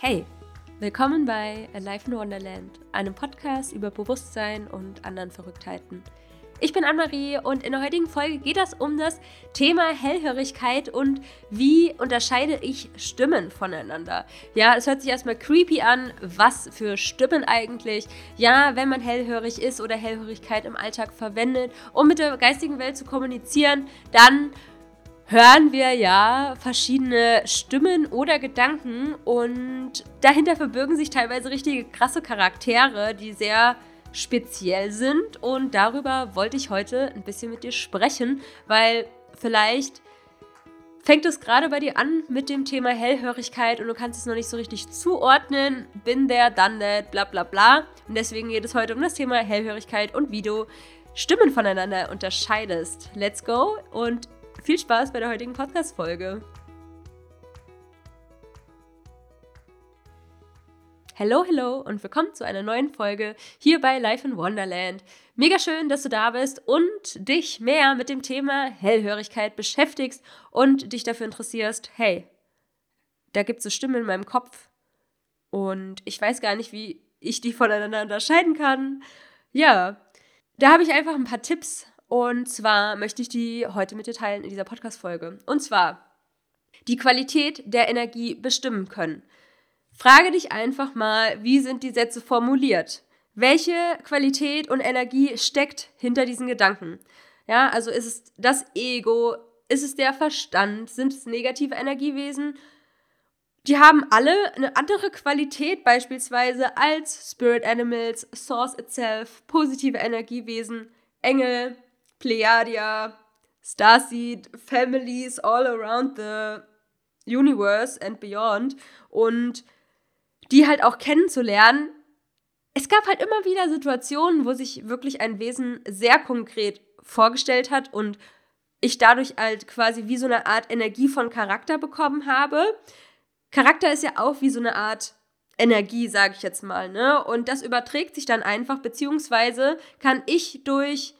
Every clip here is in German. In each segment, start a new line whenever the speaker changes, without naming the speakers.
Hey, willkommen bei Alive in Wonderland, einem Podcast über Bewusstsein und anderen Verrücktheiten. Ich bin Anne-Marie und in der heutigen Folge geht es um das Thema Hellhörigkeit und wie unterscheide ich Stimmen voneinander. Ja, es hört sich erstmal creepy an, was für Stimmen eigentlich. Ja, wenn man hellhörig ist oder Hellhörigkeit im Alltag verwendet, um mit der geistigen Welt zu kommunizieren, dann hören wir ja verschiedene Stimmen oder Gedanken und dahinter verbirgen sich teilweise richtige krasse Charaktere, die sehr speziell sind und darüber wollte ich heute ein bisschen mit dir sprechen, weil vielleicht fängt es gerade bei dir an mit dem Thema Hellhörigkeit und du kannst es noch nicht so richtig zuordnen. Bin there, done that, bla bla bla. Und deswegen geht es heute um das Thema Hellhörigkeit und wie du Stimmen voneinander unterscheidest. Let's go und viel Spaß bei der heutigen Podcast-Folge. Hello, hello und willkommen zu einer neuen Folge hier bei Life in Wonderland. Mega schön, dass du da bist und dich mehr mit dem Thema Hellhörigkeit beschäftigst und dich dafür interessierst. Hey, da gibt es Stimmen in meinem Kopf und ich weiß gar nicht, wie ich die voneinander unterscheiden kann. Ja, da habe ich einfach ein paar Tipps und zwar möchte ich die heute mit dir teilen in dieser Podcast-Folge. Und zwar die Qualität der Energie bestimmen können. Frage dich einfach mal, wie sind die Sätze formuliert? Welche Qualität und Energie steckt hinter diesen Gedanken? Ja, also ist es das Ego? Ist es der Verstand? Sind es negative Energiewesen? Die haben alle eine andere Qualität beispielsweise als Spirit Animals, Source Itself, positive Energiewesen, Engel, Plejadia, Starseed, Families all around the universe and beyond und die halt auch kennenzulernen. Es gab halt immer wieder Situationen, wo sich wirklich ein Wesen sehr konkret vorgestellt hat und ich dadurch halt quasi wie so eine Art Energie von Charakter bekommen habe. Charakter ist ja auch wie so eine Art Energie, sage ich jetzt mal, ne? Und das überträgt sich dann einfach, beziehungsweise kann ich durch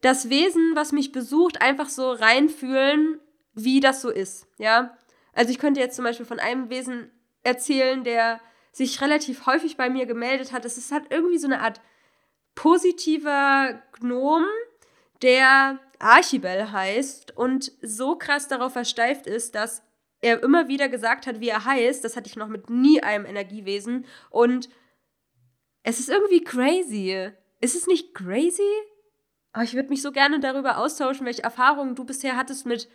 das Wesen, was mich besucht, einfach so reinfühlen, wie das so ist, ja. Also ich könnte jetzt zum Beispiel von einem Wesen erzählen, der sich relativ häufig bei mir gemeldet hat. Es ist halt irgendwie so eine Art positiver Gnom, der Archibel heißt und so krass darauf versteift ist, dass er immer wieder gesagt hat, wie er heißt. Das hatte ich noch mit nie einem Energiewesen. Und es ist irgendwie crazy. Ist es nicht crazy? Aber ich würde mich so gerne darüber austauschen, welche Erfahrungen du bisher hattest mit,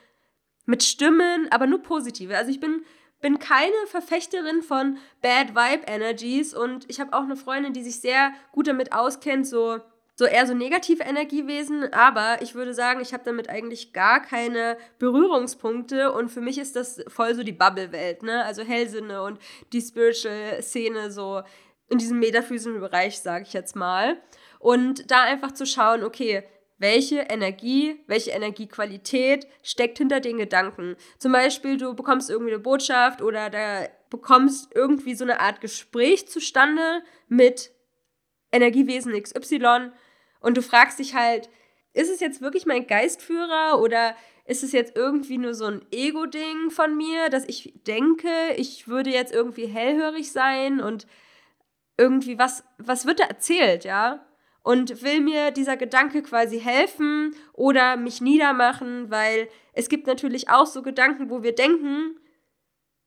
mit Stimmen, aber nur positive. Also ich bin, bin keine Verfechterin von Bad Vibe Energies und ich habe auch eine Freundin, die sich sehr gut damit auskennt, so, so eher so negative Energiewesen, aber ich würde sagen, ich habe damit eigentlich gar keine Berührungspunkte und für mich ist das voll so die Bubble-Welt, ne? Also Hellsinne und die Spiritual-Szene so in diesem metaphysischen Bereich, sage ich jetzt mal. Und da einfach zu schauen, okay, welche Energie, welche Energiequalität steckt hinter den Gedanken. Zum Beispiel, du bekommst irgendwie eine Botschaft oder da bekommst irgendwie so eine Art Gespräch zustande mit Energiewesen XY und du fragst dich halt, ist es jetzt wirklich mein Geistführer oder ist es jetzt irgendwie nur so ein Ego-Ding von mir, dass ich denke, ich würde jetzt irgendwie hellhörig sein und irgendwie was, was wird da erzählt, ja? Und will mir dieser Gedanke quasi helfen oder mich niedermachen, weil es gibt natürlich auch so Gedanken, wo wir denken,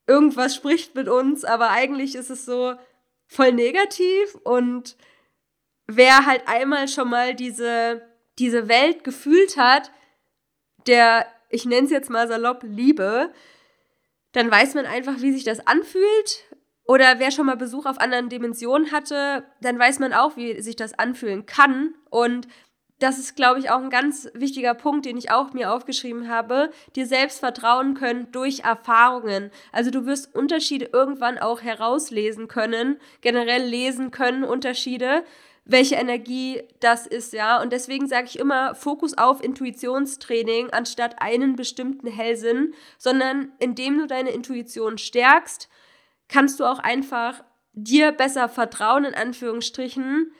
irgendwas spricht mit uns, aber eigentlich ist es so voll negativ und wer halt einmal schon mal diese, diese Welt gefühlt hat, der, ich nenne es jetzt mal salopp, Liebe, dann weiß man einfach, wie sich das anfühlt oder wer schon mal Besuch auf anderen Dimensionen hatte, dann weiß man auch, wie sich das anfühlen kann. Und das ist, glaube ich, auch ein ganz wichtiger Punkt, den ich auch mir aufgeschrieben habe. Dir selbst vertrauen können durch Erfahrungen. Also du wirst Unterschiede irgendwann auch herauslesen können, generell lesen können Unterschiede, welche Energie das ist, ja. Und deswegen sage ich immer, Fokus auf Intuitionstraining anstatt einen bestimmten Hellsinn, sondern indem du deine Intuition stärkst, kannst du auch einfach dir besser vertrauen, in Anführungsstrichen,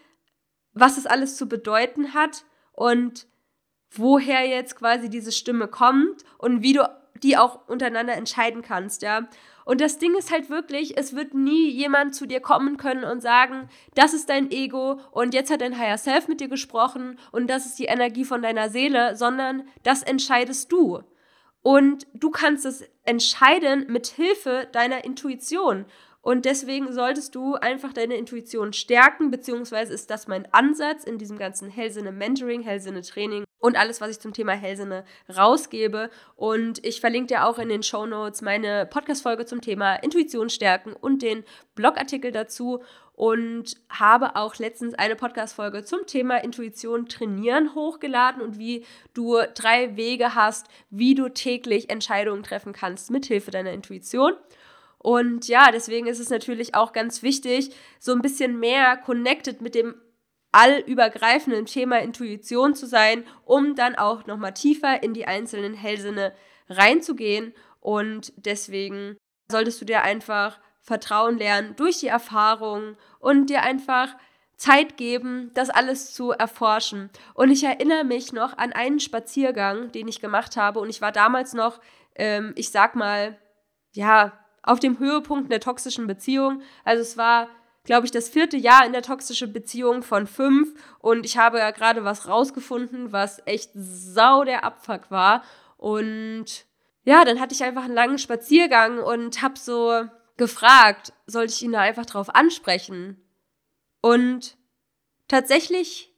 was es alles zu bedeuten hat und woher jetzt quasi diese Stimme kommt und wie du die auch untereinander entscheiden kannst, ja. Und das Ding ist halt wirklich, es wird nie jemand zu dir kommen können und sagen, das ist dein Ego und jetzt hat dein Higher Self mit dir gesprochen und das ist die Energie von deiner Seele, sondern das entscheidest du. Und du kannst es entscheiden mit Hilfe deiner Intuition. Und deswegen solltest du einfach deine Intuition stärken, beziehungsweise ist das mein Ansatz in diesem ganzen Hellsinne-Mentoring, Hellsinne-Training und alles, was ich zum Thema Hellsinne rausgebe. Und ich verlinke dir auch in den Show Notes meine Podcast-Folge zum Thema Intuition stärken und den Blogartikel dazu. Und habe auch letztens eine Podcast-Folge zum Thema Intuition trainieren hochgeladen und wie du drei Wege hast, wie du täglich Entscheidungen treffen kannst mit Hilfe deiner Intuition. Und ja, deswegen ist es natürlich auch ganz wichtig, so ein bisschen mehr connected mit dem allübergreifenden Thema Intuition zu sein, um dann auch nochmal tiefer in die einzelnen Hellsinne reinzugehen. Und deswegen solltest du dir einfach Vertrauen lernen durch die Erfahrung und dir einfach Zeit geben, das alles zu erforschen. Und ich erinnere mich noch an einen Spaziergang, den ich gemacht habe. Und ich war damals noch, ähm, ich sag mal, ja, auf dem Höhepunkt der toxischen Beziehung. Also es war, glaube ich, das vierte Jahr in der toxischen Beziehung von fünf und ich habe ja gerade was rausgefunden, was echt sau der Abfuck war. Und ja, dann hatte ich einfach einen langen Spaziergang und habe so gefragt, sollte ich ihn da einfach drauf ansprechen? Und tatsächlich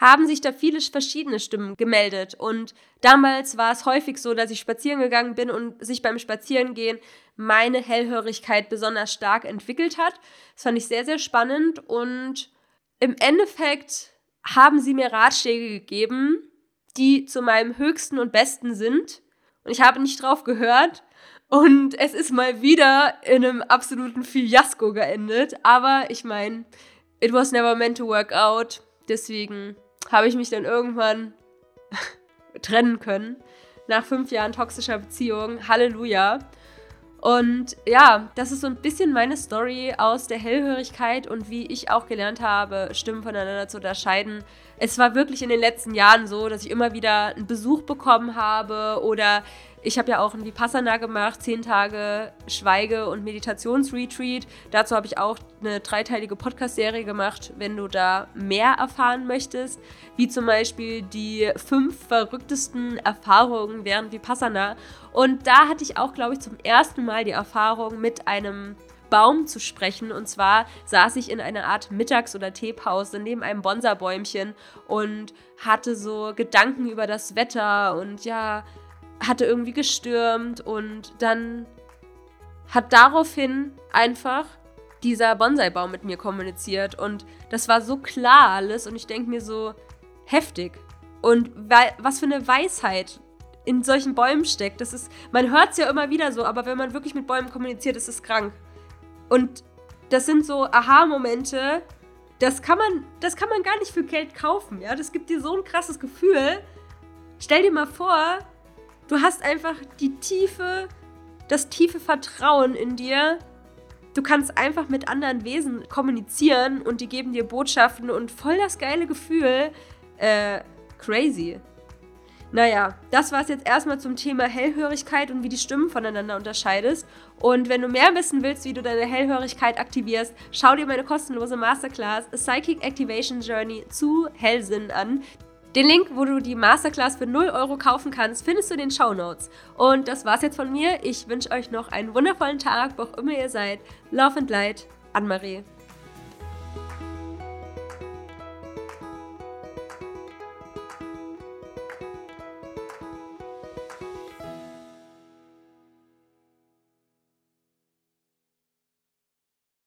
haben sich da viele verschiedene Stimmen gemeldet. Und damals war es häufig so, dass ich spazieren gegangen bin und sich beim Spazierengehen meine Hellhörigkeit besonders stark entwickelt hat. Das fand ich sehr, sehr spannend und im Endeffekt haben sie mir Ratschläge gegeben, die zu meinem höchsten und besten sind. Und ich habe nicht drauf gehört. Und es ist mal wieder in einem absoluten Fiasko geendet. Aber ich meine, it was never meant to work out. Deswegen habe ich mich dann irgendwann trennen können. Nach fünf Jahren toxischer Beziehung. Halleluja. Und ja, das ist so ein bisschen meine Story aus der Hellhörigkeit und wie ich auch gelernt habe, Stimmen voneinander zu unterscheiden. Es war wirklich in den letzten Jahren so, dass ich immer wieder einen Besuch bekommen habe oder ich habe ja auch ein Vipassana gemacht, zehn Tage Schweige- und Meditationsretreat. Dazu habe ich auch eine dreiteilige Podcast-Serie gemacht, wenn du da mehr erfahren möchtest, wie zum Beispiel die fünf verrücktesten Erfahrungen während Vipassana. Und da hatte ich auch, glaube ich, zum ersten Mal die Erfahrung mit einem Baum zu sprechen. Und zwar saß ich in einer Art Mittags- oder Teepause neben einem Bonsabäumchen und hatte so Gedanken über das Wetter und ja, hatte irgendwie gestürmt und dann hat daraufhin einfach dieser Bonsai-Baum mit mir kommuniziert und das war so klar alles und ich denke mir so heftig und was für eine Weisheit in solchen Bäumen steckt. Das ist, man hört es ja immer wieder so, aber wenn man wirklich mit Bäumen kommuniziert, ist es krank. Und das sind so Aha-Momente, das kann man, das kann man gar nicht für Geld kaufen, ja. Das gibt dir so ein krasses Gefühl. Stell dir mal vor, Du hast einfach die tiefe, das tiefe Vertrauen in dir. Du kannst einfach mit anderen Wesen kommunizieren und die geben dir Botschaften und voll das geile Gefühl. Äh, crazy. Naja, das war es jetzt erstmal zum Thema Hellhörigkeit und wie die Stimmen voneinander unterscheidest. Und wenn du mehr wissen willst, wie du deine Hellhörigkeit aktivierst, schau dir meine kostenlose Masterclass Psychic Activation Journey zu Hellsinn an. Den Link, wo du die Masterclass für 0 Euro kaufen kannst, findest du in den Show Notes. Und das war's jetzt von mir. Ich wünsche euch noch einen wundervollen Tag, wo auch immer ihr seid. Love and Light, Anne-Marie.